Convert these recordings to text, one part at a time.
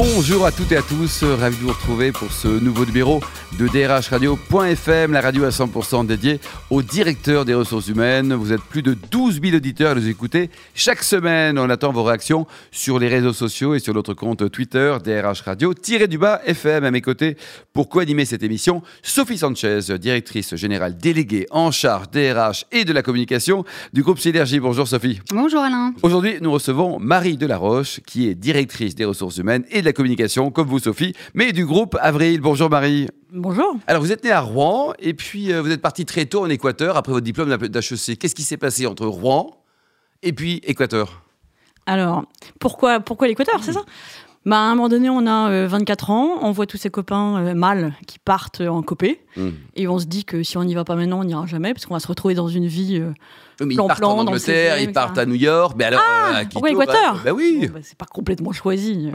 Bonjour à toutes et à tous, ravi de vous retrouver pour ce nouveau numéro de drhradio.fm, la radio à 100% dédiée au directeur des ressources humaines. Vous êtes plus de 12 000 auditeurs à nous écouter chaque semaine. On attend vos réactions sur les réseaux sociaux et sur notre compte Twitter DRH Radio, du bas FM à mes côtés pour co-animer cette émission. Sophie Sanchez, directrice générale déléguée en charge DRH et de la communication du groupe Synergie. Bonjour Sophie. Bonjour Alain. Aujourd'hui, nous recevons Marie Delaroche qui est directrice des ressources humaines et de la communication, comme vous Sophie, mais du groupe Avril. Bonjour Marie. Bonjour. Alors, vous êtes né à Rouen et puis euh, vous êtes parti très tôt en Équateur après votre diplôme d'HEC. Qu'est-ce qui s'est passé entre Rouen et puis Équateur? Alors, pourquoi, pourquoi l'Équateur, c'est ça? Bah, à un moment donné, on a 24 euh, ans, on voit tous ses copains euh, mâles qui partent en copé, mmh. et on se dit que si on n'y va pas maintenant, on n'ira jamais, parce qu'on va se retrouver dans une vie. ils partent en Angleterre, ils partent à New York, mais alors ah, pourquoi Équateur bah, oui. Bah, c'est pas complètement choisi.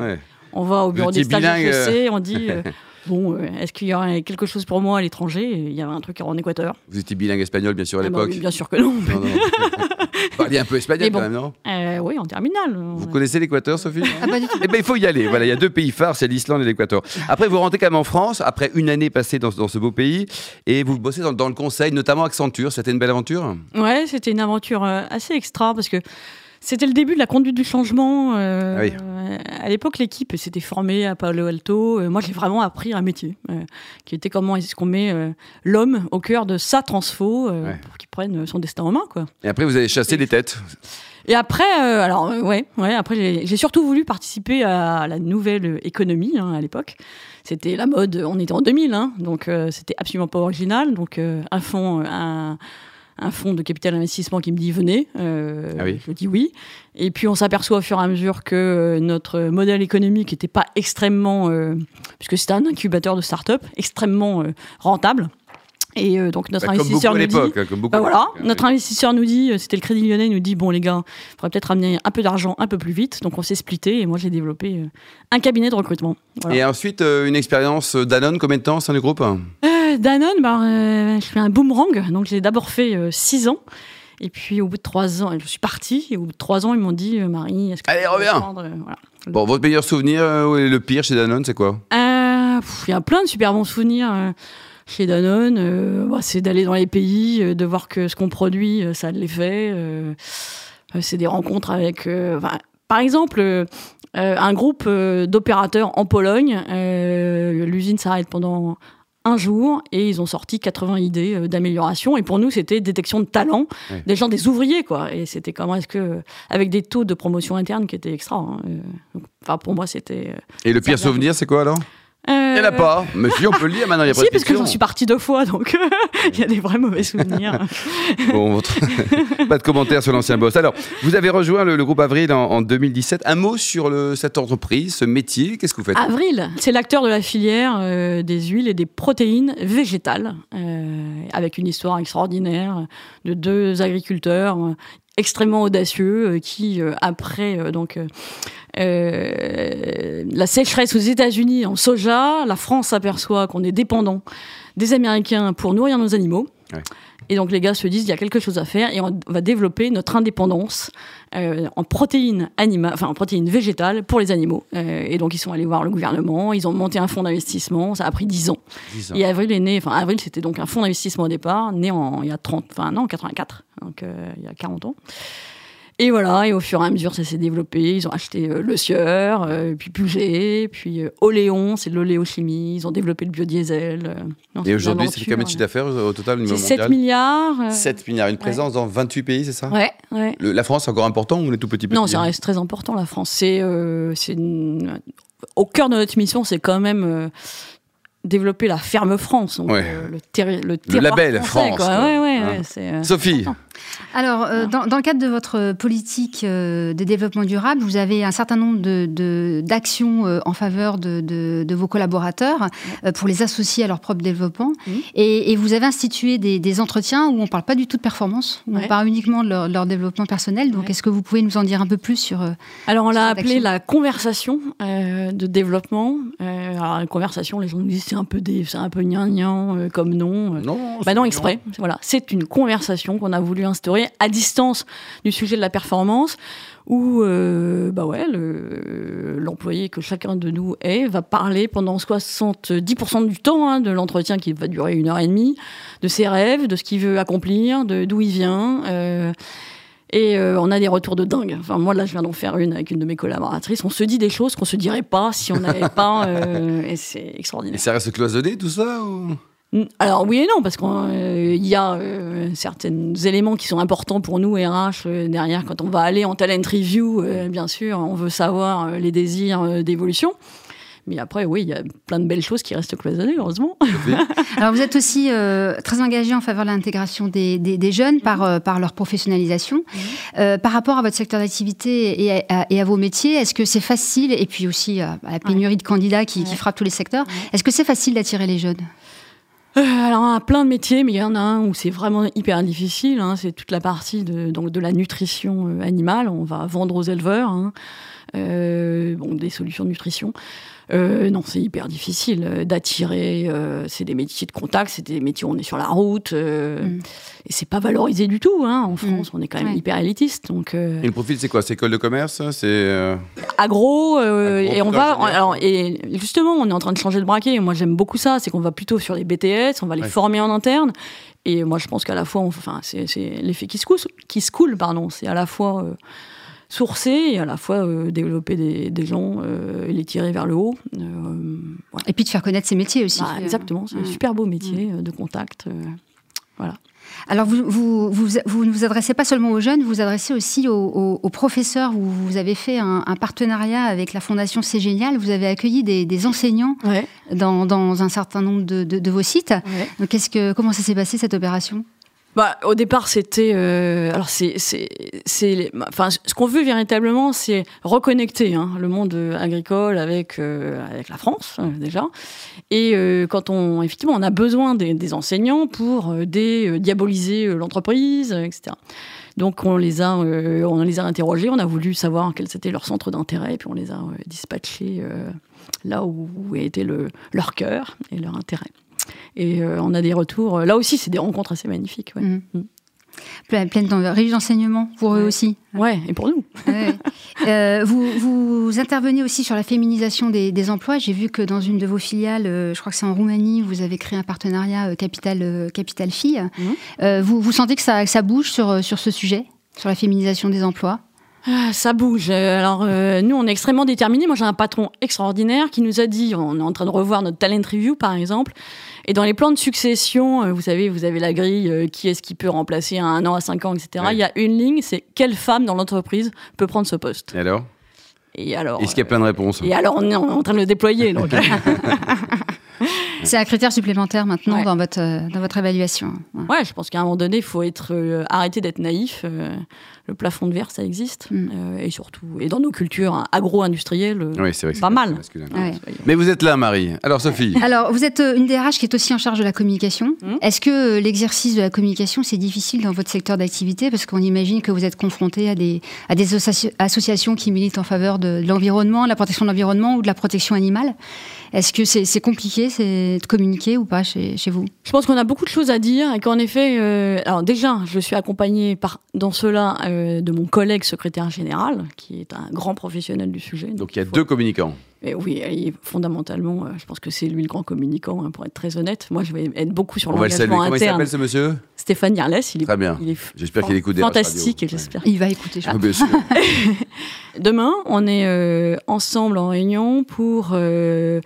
On va au bureau des stages on dit bon, euh, est-ce qu'il y aurait quelque chose pour moi à l'étranger? Il y avait un truc en Équateur. Vous étiez bilingue espagnol, bien sûr, à ah bah l'époque Bien sûr que non. non, non. Vous parliez un peu espagnol quand même, non? euh, Oui, en terminale. Vous connaissez l'Équateur, Sophie? Ah, pas du tout. Eh bien, il faut y aller. Voilà, il y a deux pays phares, c'est l'Islande et l'Équateur. Après, vous rentrez quand même en France, après une année passée dans, ce beau pays, et vous bossez dans, le conseil, notamment Accenture. C'était une belle aventure? Ouais, c'était une aventure euh, assez extra, parce que c'était le début de la conduite du changement. Euh, ah à l'époque, l'équipe s'était formée à Palo Alto. Euh, moi, j'ai vraiment appris un métier euh, qui était comment est-ce qu'on met l'homme au cœur de sa transfo pour qu'il prenne son destin en main. Quoi. Et après, vous avez chassé les têtes. Et après, alors ouais, ouais. Après, j'ai surtout voulu participer à la nouvelle économie hein, à l'époque. C'était la mode. On était en 2000, hein, donc c'était absolument pas original. Donc un fond, un un fonds de capital investissement qui me dit venez. Euh, ah je dis oui. Et puis on s'aperçoit au fur et à mesure que euh, notre modèle économique n'était pas extrêmement, euh, puisque c'était un incubateur de start-up, extrêmement rentable. Et donc notre bah, investisseur nous dit, hein, bah, voilà, notre investisseur nous dit, c'était le Crédit Lyonnais, nous dit bon les gars, il faudrait peut-être amener un peu d'argent un peu plus vite. Donc on s'est splitté et moi j'ai développé un cabinet de recrutement. Et ensuite une expérience Danone, combien de temps sein du groupe? Danone, bah, euh, je fais un boomerang. Donc j'ai d'abord fait 6 euh, ans. Et puis au bout de 3 ans, je suis partie. Et au bout de 3 ans, ils m'ont dit euh, Marie, est-ce que Allez, reviens Bon, votre meilleur souvenir ou le pire chez Danone, c'est quoi? Il y a plein de super bons souvenirs chez Danone. Bah, c'est d'aller dans les pays, de voir que ce qu'on produit, ça les fait. c'est des rencontres avec. par exemple, un groupe d'opérateurs en Pologne, l'usine s'arrête pendant un jour et ils ont sorti 80 idées euh, d'amélioration. Et pour nous, c'était détection de talent, des gens, des ouvriers, quoi. Et c'était comment est-ce que, avec des taux de promotion interne qui étaient extra. Hein, euh, enfin, pour moi, c'était. Euh, et le pire souvenir, c'est quoi alors? Il n'y en a pas. Mais si, on peut le lire maintenant, il y a pas Si, parce que j'en suis partie deux fois, donc il y a des vrais mauvais souvenirs. bon, pas de commentaires sur l'ancien boss. Alors, vous avez rejoint le, groupe Avril en, 2017. Un mot sur le, cette entreprise, ce métier, qu'est-ce que vous faites? Avril, c'est l'acteur de la filière euh, des huiles et des protéines végétales, euh, avec une histoire extraordinaire de deux agriculteurs euh, extrêmement audacieux qui, après donc euh, la sécheresse aux États-Unis en soja, la France s'aperçoit qu'on est dépendant des Américains pour nourrir nos animaux. Et donc les gars se disent il y a quelque chose à faire et on va développer notre indépendance euh, en protéines animales, enfin en protéines végétales pour les animaux. Euh, et donc ils sont allés voir le gouvernement, ils ont monté un fonds d'investissement, ça a pris 10 ans. Et Avril est né, enfin Avril c'était donc un fonds d'investissement au départ, né en il y a 30, enfin non 84, donc il y a 40 ans. Et voilà, et au fur et à mesure, ça s'est développé. Ils ont acheté euh, Le Sieur, euh, puis Puget, puis euh, Oléon, c'est de l'oléochimie. Ils ont développé le biodiesel. et aujourd'hui, c'est combien de chiffre d'affaires au total C'est 7 milliards. 7 milliards, une présence dans 28 pays, c'est ça Ouais. ouais. la France, c'est encore important ou on est tout petit, petit Non, ça reste très important, la France. C'est, c'est au cœur de notre mission, c'est quand même développer la ferme France, donc, le, le, label France. Ouais, ouais, Sophie. Alors, euh, dans, dans, le cadre de votre politique euh, de développement durable, vous avez un certain nombre d'actions de, euh, en faveur de, de, vos collaborateurs pour les associer à leur propre développement. Et, et, vous avez institué des, des entretiens où on ne parle pas du tout de performance, où on parle uniquement de leur, développement personnel. Donc, est-ce que vous pouvez nous en dire un peu plus sur... alors, on l'a appelé la conversation de développement. alors, la conversation, les gens disent c'est un peu des, c'est un peu gnangnan comme nom. Non, bah non, exprès. Voilà, c'est une conversation qu'on a voulu instaurer à distance du sujet de la performance où euh, bah ouais, l'employé que chacun de nous est va parler pendant 70% du temps hein, de l'entretien qui va durer une heure et demie, de ses rêves, de ce qu'il veut accomplir, de d'où il vient. Euh, et euh, on a des retours de dingue. Enfin, moi, là, je viens d'en faire une avec une de mes collaboratrices. On se dit des choses qu'on se dirait pas si on n'avait pas. et c'est extraordinaire. Et ça reste cloisonné, tout ça ou... Alors oui et non, parce qu'il euh, y a euh, certains éléments qui sont importants pour nous, RH, euh, derrière, quand on va aller en talent review, bien sûr, on veut savoir les désirs d'évolution. Mais après, oui, il y a plein de belles choses qui restent cloisonnées, heureusement. Alors, vous êtes aussi très engagé en faveur de l'intégration des, des, jeunes par, par leur professionnalisation. par rapport à votre secteur d'activité et, et, à vos métiers, est-ce que c'est facile, et puis aussi à la pénurie de candidats qui, qui frappe tous les secteurs, est-ce que c'est facile d'attirer les jeunes? Euh, alors, on a plein de métiers, mais il y en a un où c'est vraiment hyper difficile. Hein. c'est toute la partie de, donc, de la nutrition euh, animale. On va vendre aux éleveurs hein. Euh, bon, des solutions de nutrition. Euh, non, c'est hyper difficile euh, d'attirer. Euh, c'est des métiers de contact, c'est des métiers où on est sur la route. Mm. Et c'est pas valorisé du tout. Hein. En France, mm. on est quand même hyper élitiste. Donc, et le profil, c'est quoi C'est école de commerce C'est agro, Et on va. Alors, et justement, on est en train de changer de braquet. Moi, j'aime beaucoup ça. C'est qu'on va plutôt sur les BTS, on va les former en interne. Et moi, je pense qu'à la fois, enfin, c'est l'effet qui se coule, qui se coule, pardon. C'est à la fois sourcer et à la fois euh, développer des, gens euh, et les tirer vers le haut. Euh, et puis de faire connaître ces métiers aussi. Bah, exactement, c'est un super beau métier de contact. voilà. Alors, vous, vous, vous, ne vous adressez pas seulement aux jeunes, vous vous adressez aussi aux, professeurs. Vous, vous, avez fait un, partenariat avec la Fondation C'est Génial. Vous avez accueilli des, enseignants dans, dans, un certain nombre de, de, vos sites. que, comment ça s'est passé cette opération? Bah, au départ, c'était. Euh, alors, c'est, c'est, enfin, ce qu'on veut véritablement, c'est reconnecter hein, le monde agricole avec euh, avec la France euh, déjà. Et quand on, effectivement, on a besoin des, des enseignants pour dédiaboliser l'entreprise, etc. Donc, on les a, on les a interrogés. On a voulu savoir quel était leur centre d'intérêt, puis on les a dispatchés là où était le, leur cœur et leur intérêt. Et euh, on a des retours. Là aussi, c'est des rencontres assez magnifiques. Ouais. Mmh. Mmh. Plein, de d'enseignements pour eux aussi. Ouais, et pour nous. Euh, vous, vous, intervenez aussi sur la féminisation des, emplois. J'ai vu que dans une de vos filiales, euh, je crois que c'est en Roumanie, vous avez créé un partenariat Capital, Capital Fille. Mmh. vous, vous sentez que ça, ça bouge sur, sur ce sujet, sur la féminisation des emplois? Ah, ça bouge. Alors, nous, on est extrêmement déterminés. Moi, j'ai un patron extraordinaire qui nous a dit, on est en train de revoir notre talent review, par exemple, et dans les plans de succession, euh, vous savez, vous avez la grille, euh, qui est-ce qui peut remplacer à un an, à cinq ans, etc. Il y a une ligne, c'est quelle femme dans l'entreprise peut prendre ce poste. Et alors? Et alors Est-ce qu'il y a plein de réponses? Et alors, on est en train de le déployer. C'est un critère supplémentaire maintenant dans, votre, euh, dans votre évaluation. Ouais, je pense qu'à un moment donné, il faut être, arrêter d'être naïf le plafond de verre, ça existe. Mm. Euh, et surtout, et dans nos cultures agro-industrielles, oui, c'est pas mal. Mais vous êtes là, Marie. Alors, Sophie Alors, vous êtes euh, une DRH qui est aussi en charge de la communication. Mm. Est-ce que euh, l'exercice de la communication, c'est difficile dans votre secteur d'activité? Parce qu'on imagine que vous êtes confronté à des, à des associations qui militent en faveur de, l'environnement, de la protection de l'environnement ou de la protection animale. Est-ce que c'est compliqué de communiquer ou pas chez, chez vous? Je pense qu'on a beaucoup de choses à dire et qu'en effet, alors déjà, je suis accompagnée par, dans cela euh, de mon collègue secrétaire général, qui est un grand professionnel du sujet. Donc, il y a deux communicants. Et oui, fondamentalement, euh, je pense que c'est lui le grand communicant, hein, pour être très honnête. Moi, je vais être beaucoup sur l'engagement interne. Comment il s'appelle ce monsieur? Stéphane Yarles. Il est, très bien. J'espère qu'il écoute des Fantastique, j'espère. Il va écouter. Ah, bien sûr. Demain, on est euh, ensemble en réunion pour euh,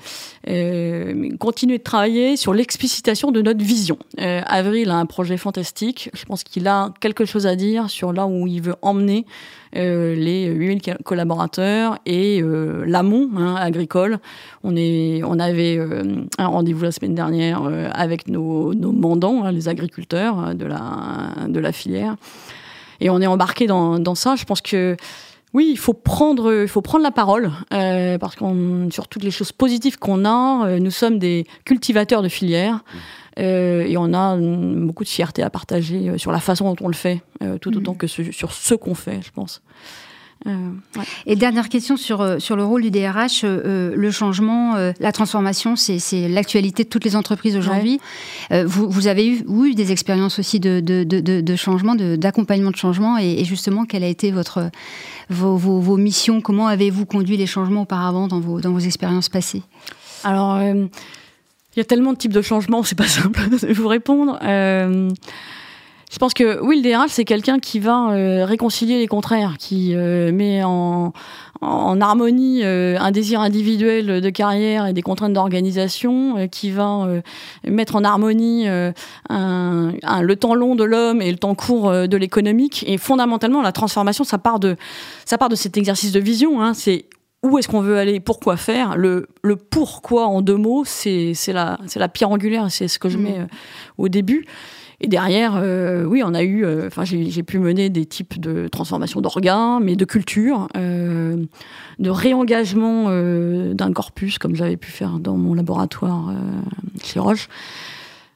continuer de travailler sur l'explicitation de notre vision. Avril a un projet fantastique. Je pense qu'il a quelque chose à dire sur là où il veut emmener euh, les 8000 collaborateurs et euh, l'amont hein, agricole. On, est, on avait euh, un rendez-vous la semaine dernière avec nos, nos mandants, hein, les agriculteurs de la, de la filière. Et on est embarqué dans, dans ça. Je pense que oui, il faut prendre, il faut prendre la parole parce qu'on sur toutes les choses positives qu'on a, nous sommes des cultivateurs de filières. Euh, et on a beaucoup de fierté à partager euh, sur la façon dont on le fait, euh, tout autant mm. que sur ce qu'on fait, je pense. Et dernière question sur, sur le rôle du DRH, le changement, la transformation, c'est l'actualité de toutes les entreprises aujourd'hui. Vous, vous, avez eu, eu des expériences aussi de, de, de, de changement, d'accompagnement de, changement, et, justement, quelle a été votre, vos, vos, vos missions? Comment avez-vous conduit les changements auparavant dans vos, dans vos expériences passées? Alors, il y a tellement de types de changements, c'est pas simple de vous répondre. Euh, je pense que oui, le DRH, c'est quelqu'un qui va euh, réconcilier les contraires, qui euh, met en, en harmonie un désir individuel de carrière et des contraintes d'organisation, qui va mettre en harmonie un, un, le temps long de l'homme et le temps court de l'économique. Et fondamentalement, la transformation, ça part de, ça part de cet exercice de vision. Hein. C'est où est-ce qu'on veut aller, pourquoi faire. Le, le pourquoi en deux mots, c'est la, la pierre angulaire, c'est ce que je mm. mets euh, au début. Et derrière, euh, oui, on a eu, euh, enfin, j'ai pu mener des types de transformation d'organes, mais de culture, de réengagement d'un corpus, comme j'avais pu faire dans mon laboratoire chez Roche.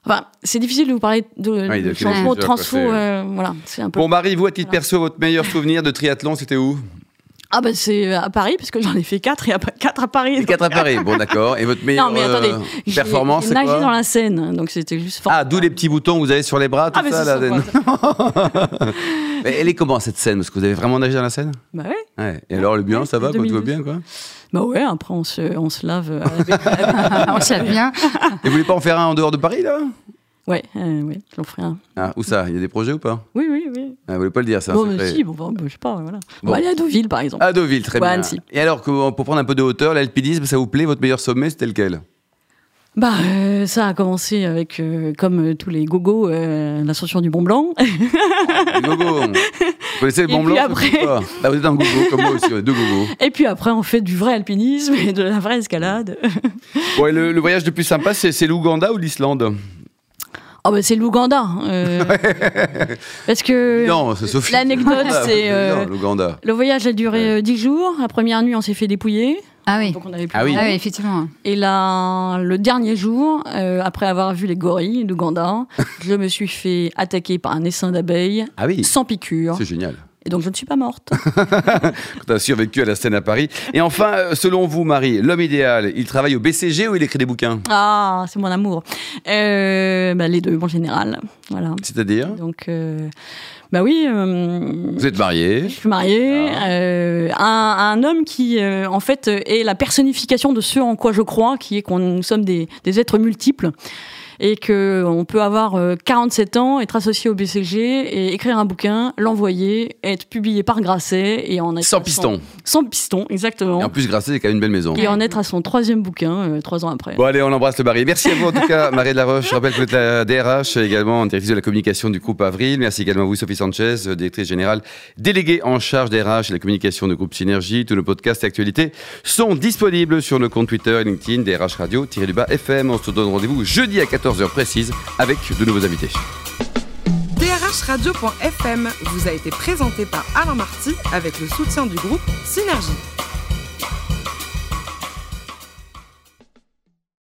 Enfin, c'est difficile de vous parler de, changement, de transfo. voilà, c'est un peu. Bon, Marie, vous, à titre perso, votre meilleur souvenir de triathlon, c'était où? Ah ben c'est euh, à Paris puisque j'en ai fait quatre et quatre à Paris. Et quatre à Paris, bon d'accord. Et votre meilleure non, mais attendez, euh, performance c'est quoi dans la Seine, donc c'était juste fort. Ah d'où les petits boutons que vous avez sur les bras, tout ah, ça là. mais elle est comment cette scène Parce que vous avez vraiment nagé dans la Seine? Bah ouais. ouais. Et alors le bien, ça va, tout va bien quoi? bah ouais, après on se, on se lave. Euh, on se lave bien. Et vous voulez pas en faire un en dehors de Paris là? Ouais, euh, ouais, j'en ferai un. Ah, où ça? Il y a des projets ou pas? Oui, oui, oui. Ah, vous voulez pas le dire, ça Bon, mais si, bon, bon, je sais pas, voilà. On va aller à Deauville, par exemple. À Deauville, très bien. Et alors, pour prendre un peu de hauteur, l'alpinisme, ça vous plaît? Votre meilleur sommet, c'était lequel? Bah, euh, ça a commencé avec, euh, comme tous les gogos, l'ascension du Mont Blanc. Oh, les gogos Vous connaissez le Mont Blanc après... Là, ah, vous êtes un gogo, comme moi aussi, deux gogos. Et puis après, on fait du vrai alpinisme et de la vraie escalade. bon, et le, le voyage le plus sympa, c'est l'Ouganda ou l'Islande? Oh bah c'est l'Ouganda. Euh, parce que non, c'est l'anecdote c'est euh, le voyage a duré 10 euh, jours. La première nuit on s'est fait dépouiller. Ah oui. Donc on avait ah, oui. ah oui. effectivement. Et là, le dernier jour, après avoir vu les gorilles d'Ouganda, je me suis fait attaquer par un essaim d'abeilles ah oui. sans piqûre. C'est génial. Et donc je ne suis pas morte. tu as survécu à la scène à Paris. Et enfin, euh, selon vous, Marie, l'homme idéal, il travaille au BCG ou il écrit des bouquins? Ah, c'est mon amour. Euh, bah, les deux, en général. Voilà. C'est-à-dire? Donc, euh, bah oui. vous êtes mariée Je suis mariée. Ah. Un, homme qui, en fait, est la personnification de ce en quoi je crois, qui est qu'on nous sommes des, des êtres multiples et qu'on peut avoir 47 euh, ans, être associé au BCG et écrire un bouquin, l'envoyer, être publié par Grasset et en être sans piston. Sans piston, exactement. Et en plus Grasset c'est quand même une belle maison. Et en être à son troisième bouquin euh, trois ans après. Bon allez, on embrasse le Barry. Merci à vous en tout cas, Marie de la Roche. Je rappelle que vous êtes la DRH, également directrice de la communication du groupe Avril. Merci également à vous, Sophie Sanchez, directrice générale déléguée en charge DRH et la communication du groupe Synergie. Tous nos podcasts et actualités sont disponibles sur nos comptes Twitter et LinkedIn, DRH Radio-du-bas FM. On se donne rendez-vous jeudi à 14h heures précises avec de nouveaux invités. Radio.fm vous a été présenté par Alain Marty avec le soutien du groupe Synergie.